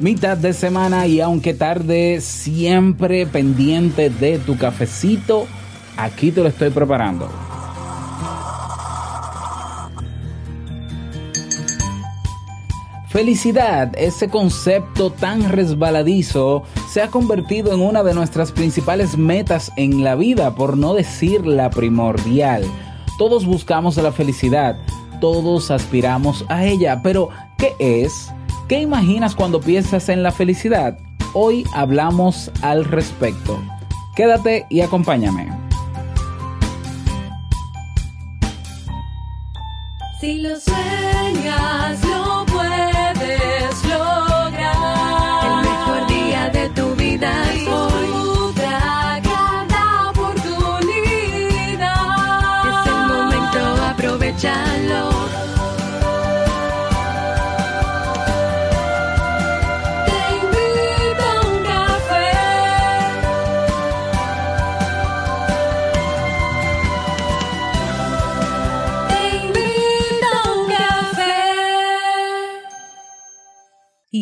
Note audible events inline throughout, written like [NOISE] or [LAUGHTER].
mitad de semana y aunque tarde, siempre pendiente de tu cafecito, aquí te lo estoy preparando. Felicidad, ese concepto tan resbaladizo, se ha convertido en una de nuestras principales metas en la vida, por no decir la primordial. Todos buscamos la felicidad, todos aspiramos a ella, pero ¿qué es? ¿Qué imaginas cuando piensas en la felicidad? Hoy hablamos al respecto. Quédate y acompáñame. Si lo sueñas,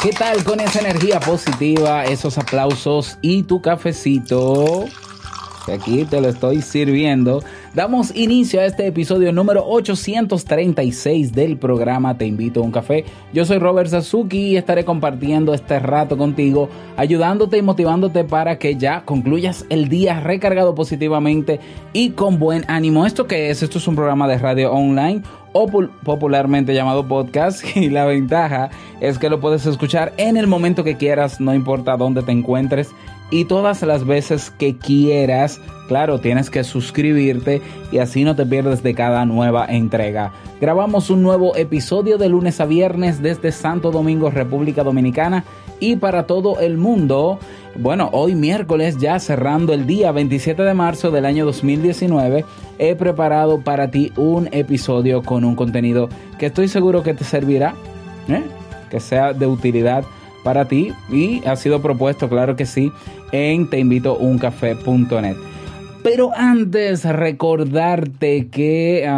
¿Qué tal con esa energía positiva, esos aplausos y tu cafecito? Aquí te lo estoy sirviendo. Damos inicio a este episodio número 836 del programa Te invito a un café. Yo soy Robert Sasuki y estaré compartiendo este rato contigo, ayudándote y motivándote para que ya concluyas el día recargado positivamente y con buen ánimo. ¿Esto qué es? Esto es un programa de radio online o pul- popularmente llamado podcast [LAUGHS] y la ventaja es que lo puedes escuchar en el momento que quieras, no importa dónde te encuentres y todas las veces que quieras. Claro, tienes que suscribirte y así no te pierdes de cada nueva entrega. Grabamos un nuevo episodio de lunes a viernes desde Santo Domingo, República Dominicana y para todo el mundo. Bueno, hoy miércoles ya cerrando el día 27 de marzo del año 2019, he preparado para ti un episodio con un contenido que estoy seguro que te servirá, ¿eh? que sea de utilidad para ti y ha sido propuesto, claro que sí, en teinvitouncafé.net. Pero antes recordarte que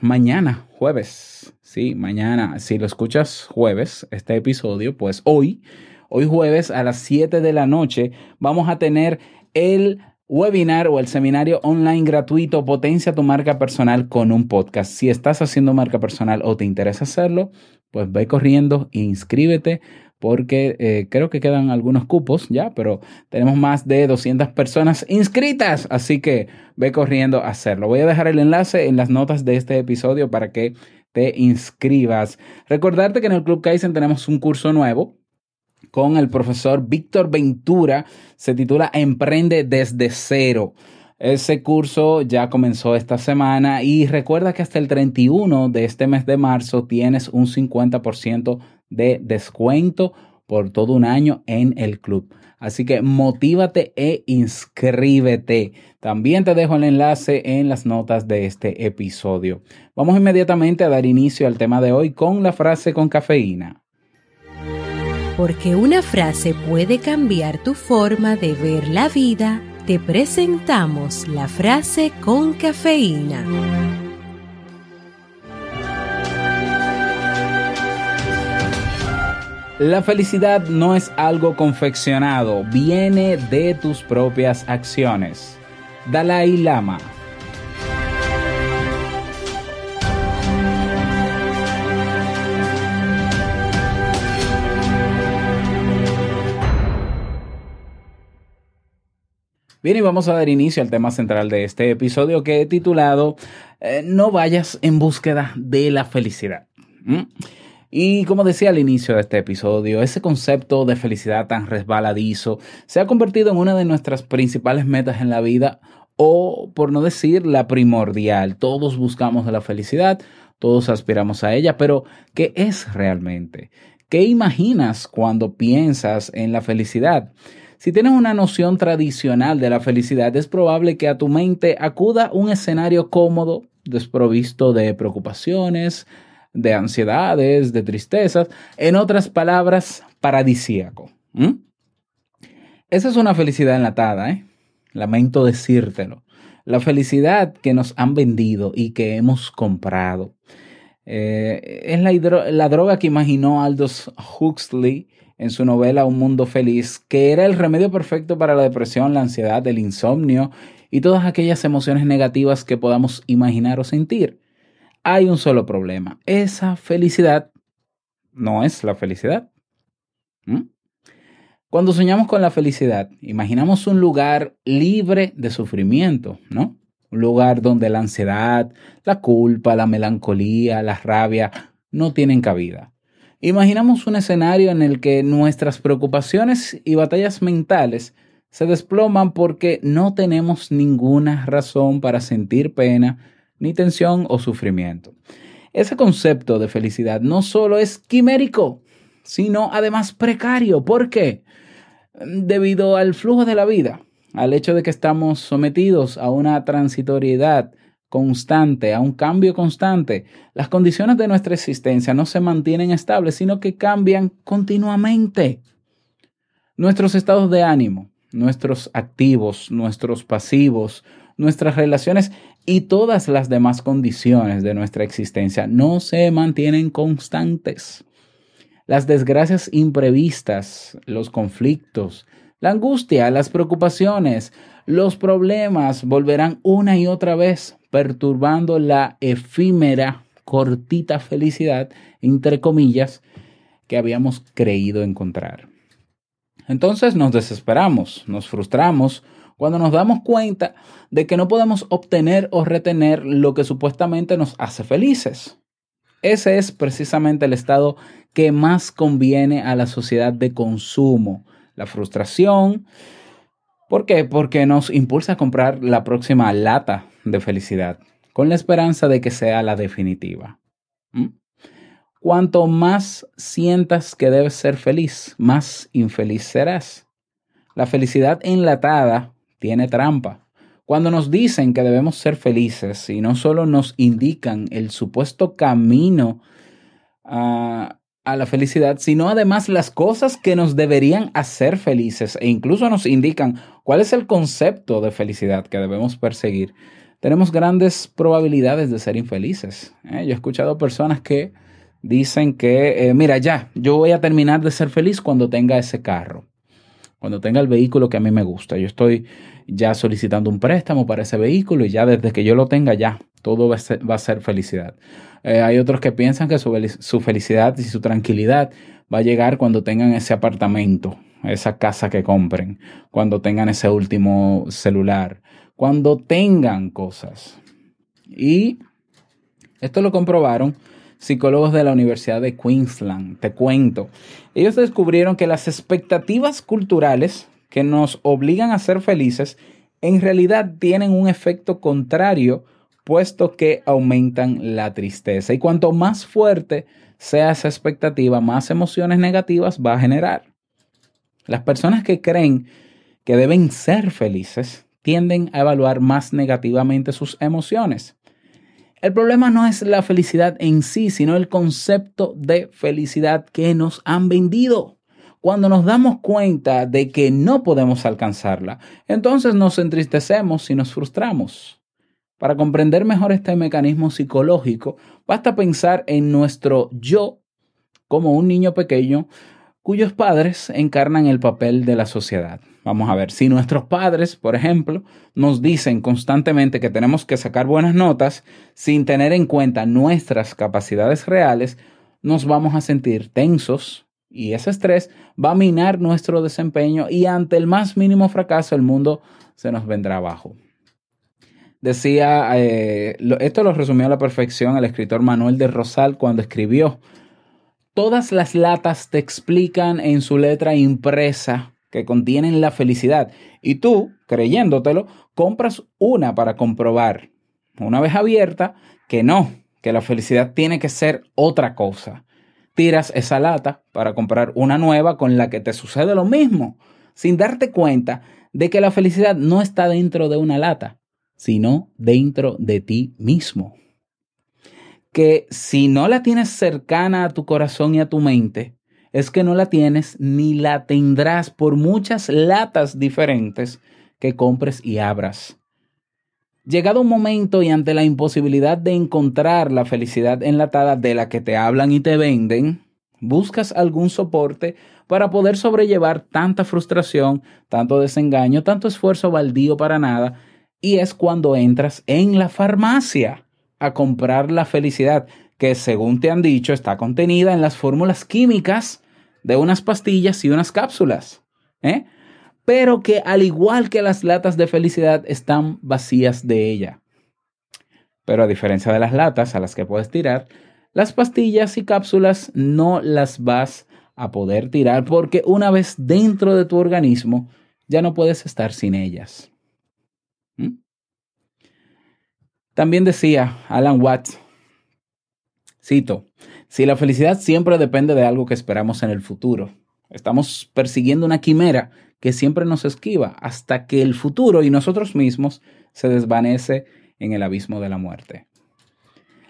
mañana, jueves, sí, mañana, si lo escuchas jueves, este episodio, pues hoy, hoy jueves a las 7 de la noche, vamos a tener el webinar o el seminario online gratuito Potencia tu marca personal con un podcast. Si estás haciendo marca personal o te interesa hacerlo, pues ve corriendo inscríbete porque eh, creo que quedan algunos cupos ya, pero tenemos más de 200 personas inscritas, así que ve corriendo a hacerlo. Voy a dejar el enlace en las notas de este episodio para que te inscribas. Recordarte que en el Club Kaizen tenemos un curso nuevo con el profesor Víctor Ventura, se titula Emprende desde cero. Ese curso ya comenzó esta semana y recuerda que hasta el 31 de este mes de marzo tienes un 50% de descuento por todo un año en el club. Así que motívate e inscríbete. También te dejo el enlace en las notas de este episodio. Vamos inmediatamente a dar inicio al tema de hoy con la frase con cafeína. Porque una frase puede cambiar tu forma de ver la vida, te presentamos la frase con cafeína. La felicidad no es algo confeccionado, viene de tus propias acciones. Dalai Lama. Bien, y vamos a dar inicio al tema central de este episodio que he titulado eh, No vayas en búsqueda de la felicidad. Y como decía al inicio de este episodio, ese concepto de felicidad tan resbaladizo se ha convertido en una de nuestras principales metas en la vida o, por no decir, la primordial. Todos buscamos la felicidad, todos aspiramos a ella, pero ¿qué es realmente? ¿Qué imaginas cuando piensas en la felicidad? Si tienes una noción tradicional de la felicidad, es probable que a tu mente acuda un escenario cómodo, desprovisto de preocupaciones, de ansiedades, de tristezas, en otras palabras, paradisíaco. Esa es una felicidad enlatada, ¿eh? Lamento decírtelo. La felicidad que nos han vendido y que hemos comprado. Eh, es la droga que imaginó Aldous Huxley en su novela Un Mundo Feliz, que era el remedio perfecto para la depresión, la ansiedad, el insomnio y todas aquellas emociones negativas que podamos imaginar o sentir. Hay un solo problema. Esa felicidad no es la felicidad. ¿Mm? Cuando soñamos con la felicidad, imaginamos un lugar libre de sufrimiento, ¿no? Un lugar donde la ansiedad, la culpa, la melancolía, la rabia no tienen cabida. Imaginamos un escenario en el que nuestras preocupaciones y batallas mentales se desploman porque no tenemos ninguna razón para sentir pena, ni tensión o sufrimiento. Ese concepto de felicidad no solo es quimérico, sino además precario. ¿Por qué? Debido al flujo de la vida, al hecho de que estamos sometidos a una transitoriedad constante, a un cambio constante, las condiciones de nuestra existencia no se mantienen estables, sino que cambian continuamente. Nuestros estados de ánimo, nuestros activos, nuestros pasivos, nuestras relaciones y todas las demás condiciones de nuestra existencia no se mantienen constantes. Las desgracias imprevistas, los conflictos, la angustia, las preocupaciones, los problemas volverán una y otra vez perturbando la efímera, cortita felicidad, entre comillas, que habíamos creído encontrar. Entonces nos desesperamos, nos frustramos cuando nos damos cuenta de que no podemos obtener o retener lo que supuestamente nos hace felices. Ese es precisamente el estado que más conviene a la sociedad de consumo, la frustración. ¿Por qué? Porque nos impulsa a comprar la próxima lata de felicidad, con la esperanza de que sea la definitiva. Cuanto más sientas que debes ser feliz, más infeliz serás. La felicidad enlatada tiene trampa. Cuando nos dicen que debemos ser felices y no solo nos indican el supuesto camino a, a la felicidad, sino además las cosas que nos deberían hacer felices e incluso nos indican cuál es el concepto de felicidad que debemos perseguir, tenemos grandes probabilidades de ser infelices. ¿eh? Yo he escuchado personas que dicen que, eh, mira, ya, yo voy a terminar de ser feliz cuando tenga ese carro, cuando tenga el vehículo que a mí me gusta. Yo estoy ya solicitando un préstamo para ese vehículo y ya desde que yo lo tenga, ya, todo va a ser, va a ser felicidad. Eh, hay otros que piensan que su, su felicidad y su tranquilidad va a llegar cuando tengan ese apartamento, esa casa que compren, cuando tengan ese último celular, cuando tengan cosas. Y esto lo comprobaron psicólogos de la Universidad de Queensland. Te cuento. Ellos descubrieron que las expectativas culturales que nos obligan a ser felices en realidad tienen un efecto contrario, puesto que aumentan la tristeza. Y cuanto más fuerte sea esa expectativa, más emociones negativas va a generar. Las personas que creen que deben ser felices tienden a evaluar más negativamente sus emociones. El problema no es la felicidad en sí, sino el concepto de felicidad que nos han vendido. Cuando nos damos cuenta de que no podemos alcanzarla, entonces nos entristecemos y nos frustramos. Para comprender mejor este mecanismo psicológico, basta pensar en nuestro yo como un niño pequeño cuyos padres encarnan el papel de la sociedad. Vamos a ver, si nuestros padres, por ejemplo, nos dicen constantemente que tenemos que sacar buenas notas sin tener en cuenta nuestras capacidades reales, nos vamos a sentir tensos y ese estrés va a minar nuestro desempeño y ante el más mínimo fracaso el mundo se nos vendrá abajo. Decía, eh, esto lo resumió a la perfección el escritor Manuel de Rosal cuando escribió, todas las latas te explican en su letra impresa que contienen la felicidad y tú, creyéndotelo, compras una para comprobar, una vez abierta, que no, que la felicidad tiene que ser otra cosa. Tiras esa lata para comprar una nueva con la que te sucede lo mismo. sin darte cuenta de que la felicidad no está dentro de una lata, sino dentro de ti mismo. Que si no la tienes cercana a tu corazón y a tu mente, es que no la tienes ni la tendrás por muchas latas diferentes que compres y abras. Llegado un momento y ante la imposibilidad de encontrar la felicidad enlatada de la que te hablan y te venden, buscas algún soporte para poder sobrellevar tanta frustración, tanto desengaño, tanto esfuerzo baldío para nada, y es cuando entras en la farmacia a comprar la felicidad, que según te han dicho está contenida en las fórmulas químicas de unas pastillas y unas cápsulas. ¿eh? pero que al igual que las latas de felicidad están vacías de ella. Pero a diferencia de las latas a las que puedes tirar, las pastillas y cápsulas no las vas a poder tirar porque una vez dentro de tu organismo ya no puedes estar sin ellas. ¿Mm? También decía Alan Watts, cito, si la felicidad siempre depende de algo que esperamos en el futuro, estamos persiguiendo una quimera que siempre nos esquiva hasta que el futuro y nosotros mismos se desvanece en el abismo de la muerte.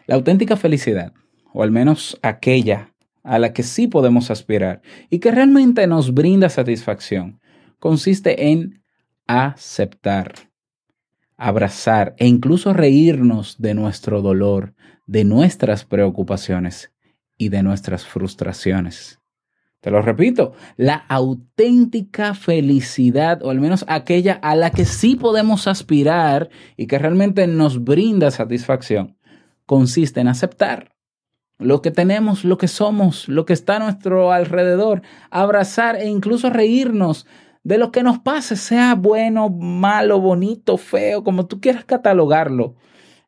La auténtica felicidad, o al menos aquella a la que sí podemos aspirar y que realmente nos brinda satisfacción, consiste en aceptar, abrazar e incluso reírnos de nuestro dolor, de nuestras preocupaciones y de nuestras frustraciones. Te lo repito, la auténtica felicidad, o al menos aquella a la que sí podemos aspirar y que realmente nos brinda satisfacción, consiste en aceptar lo que tenemos, lo que somos, lo que está a nuestro alrededor, abrazar e incluso reírnos de lo que nos pase, sea bueno, malo, bonito, feo, como tú quieras catalogarlo.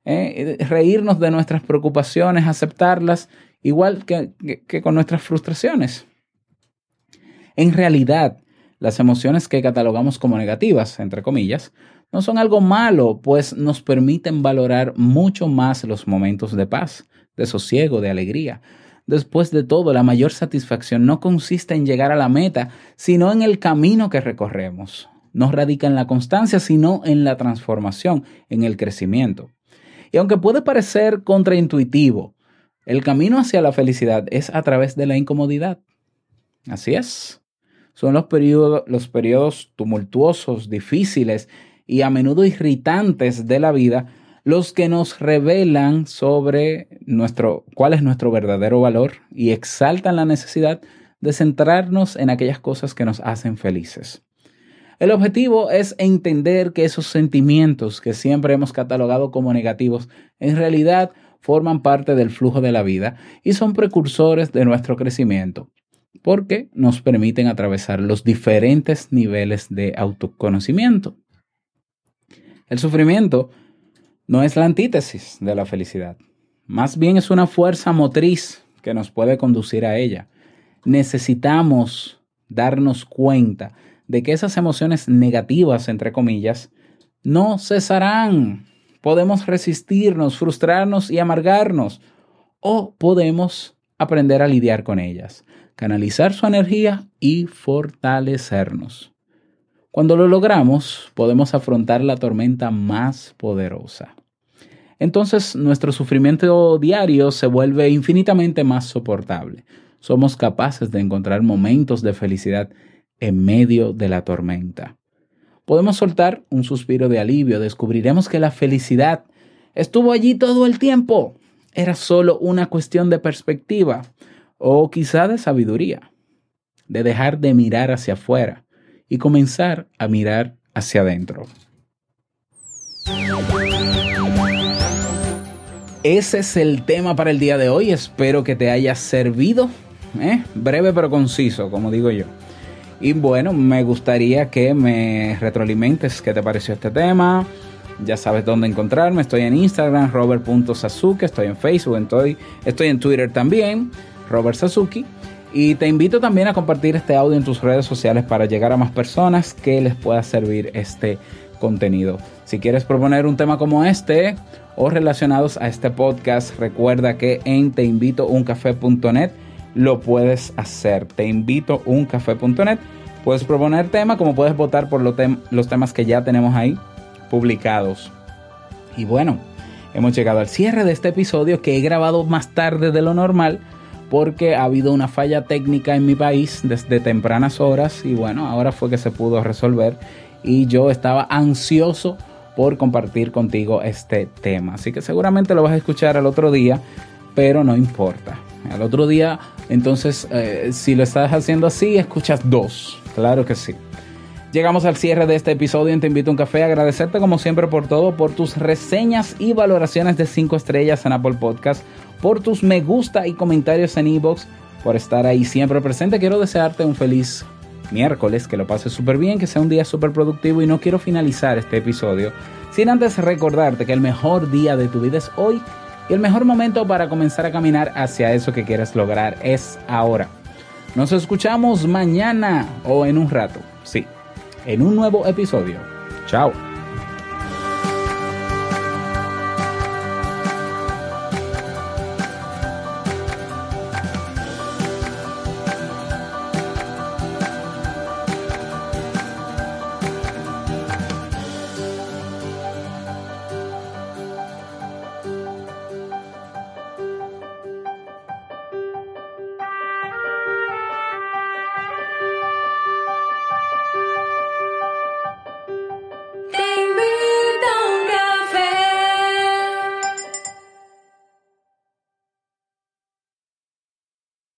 ¿eh? Reírnos de nuestras preocupaciones, aceptarlas, igual que, que con nuestras frustraciones. En realidad, las emociones que catalogamos como negativas, entre comillas, no son algo malo, pues nos permiten valorar mucho más los momentos de paz, de sosiego, de alegría. Después de todo, la mayor satisfacción no consiste en llegar a la meta, sino en el camino que recorremos. No radica en la constancia, sino en la transformación, en el crecimiento. Y aunque puede parecer contraintuitivo, el camino hacia la felicidad es a través de la incomodidad. Así es son los periodos, los periodos tumultuosos, difíciles y a menudo irritantes de la vida los que nos revelan sobre nuestro, cuál es nuestro verdadero valor y exaltan la necesidad de centrarnos en aquellas cosas que nos hacen felices. El objetivo es entender que esos sentimientos que siempre hemos catalogado como negativos en realidad forman parte del flujo de la vida y son precursores de nuestro crecimiento porque nos permiten atravesar los diferentes niveles de autoconocimiento. El sufrimiento no es la antítesis de la felicidad, más bien es una fuerza motriz que nos puede conducir a ella. Necesitamos darnos cuenta de que esas emociones negativas, entre comillas, no cesarán. Podemos resistirnos, frustrarnos y amargarnos, o podemos aprender a lidiar con ellas canalizar su energía y fortalecernos. Cuando lo logramos, podemos afrontar la tormenta más poderosa. Entonces nuestro sufrimiento diario se vuelve infinitamente más soportable. Somos capaces de encontrar momentos de felicidad en medio de la tormenta. Podemos soltar un suspiro de alivio, descubriremos que la felicidad estuvo allí todo el tiempo. Era solo una cuestión de perspectiva o quizá de sabiduría, de dejar de mirar hacia afuera y comenzar a mirar hacia adentro. Ese es el tema para el día de hoy. Espero que te haya servido. ¿eh? Breve pero conciso, como digo yo. Y bueno, me gustaría que me retroalimentes qué te pareció este tema. Ya sabes dónde encontrarme. Estoy en Instagram, robert.sasuke. Estoy en Facebook. Estoy, estoy en Twitter también. Robert Sasuki. Y te invito también a compartir este audio en tus redes sociales para llegar a más personas que les pueda servir este contenido. Si quieres proponer un tema como este o relacionados a este podcast, recuerda que en teinvitouncafé.net lo puedes hacer. Te invito Puedes proponer tema, como puedes votar por los, los temas que ya tenemos ahí publicados. Y bueno, hemos llegado al cierre de este episodio que he grabado más tarde de lo normal porque ha habido una falla técnica en mi país desde tempranas horas y bueno, ahora fue que se pudo resolver y yo estaba ansioso por compartir contigo este tema. Así que seguramente lo vas a escuchar al otro día, pero no importa. Al otro día, entonces, eh, si lo estás haciendo así, escuchas dos. Claro que sí. Llegamos al cierre de este episodio en Te Invito a un Café. Agradecerte como siempre por todo, por tus reseñas y valoraciones de 5 estrellas en Apple Podcast, por tus me gusta y comentarios en iBox, por estar ahí siempre presente. Quiero desearte un feliz miércoles, que lo pases súper bien, que sea un día súper productivo y no quiero finalizar este episodio sin antes recordarte que el mejor día de tu vida es hoy y el mejor momento para comenzar a caminar hacia eso que quieres lograr es ahora. Nos escuchamos mañana o en un rato, sí, en un nuevo episodio. Chao.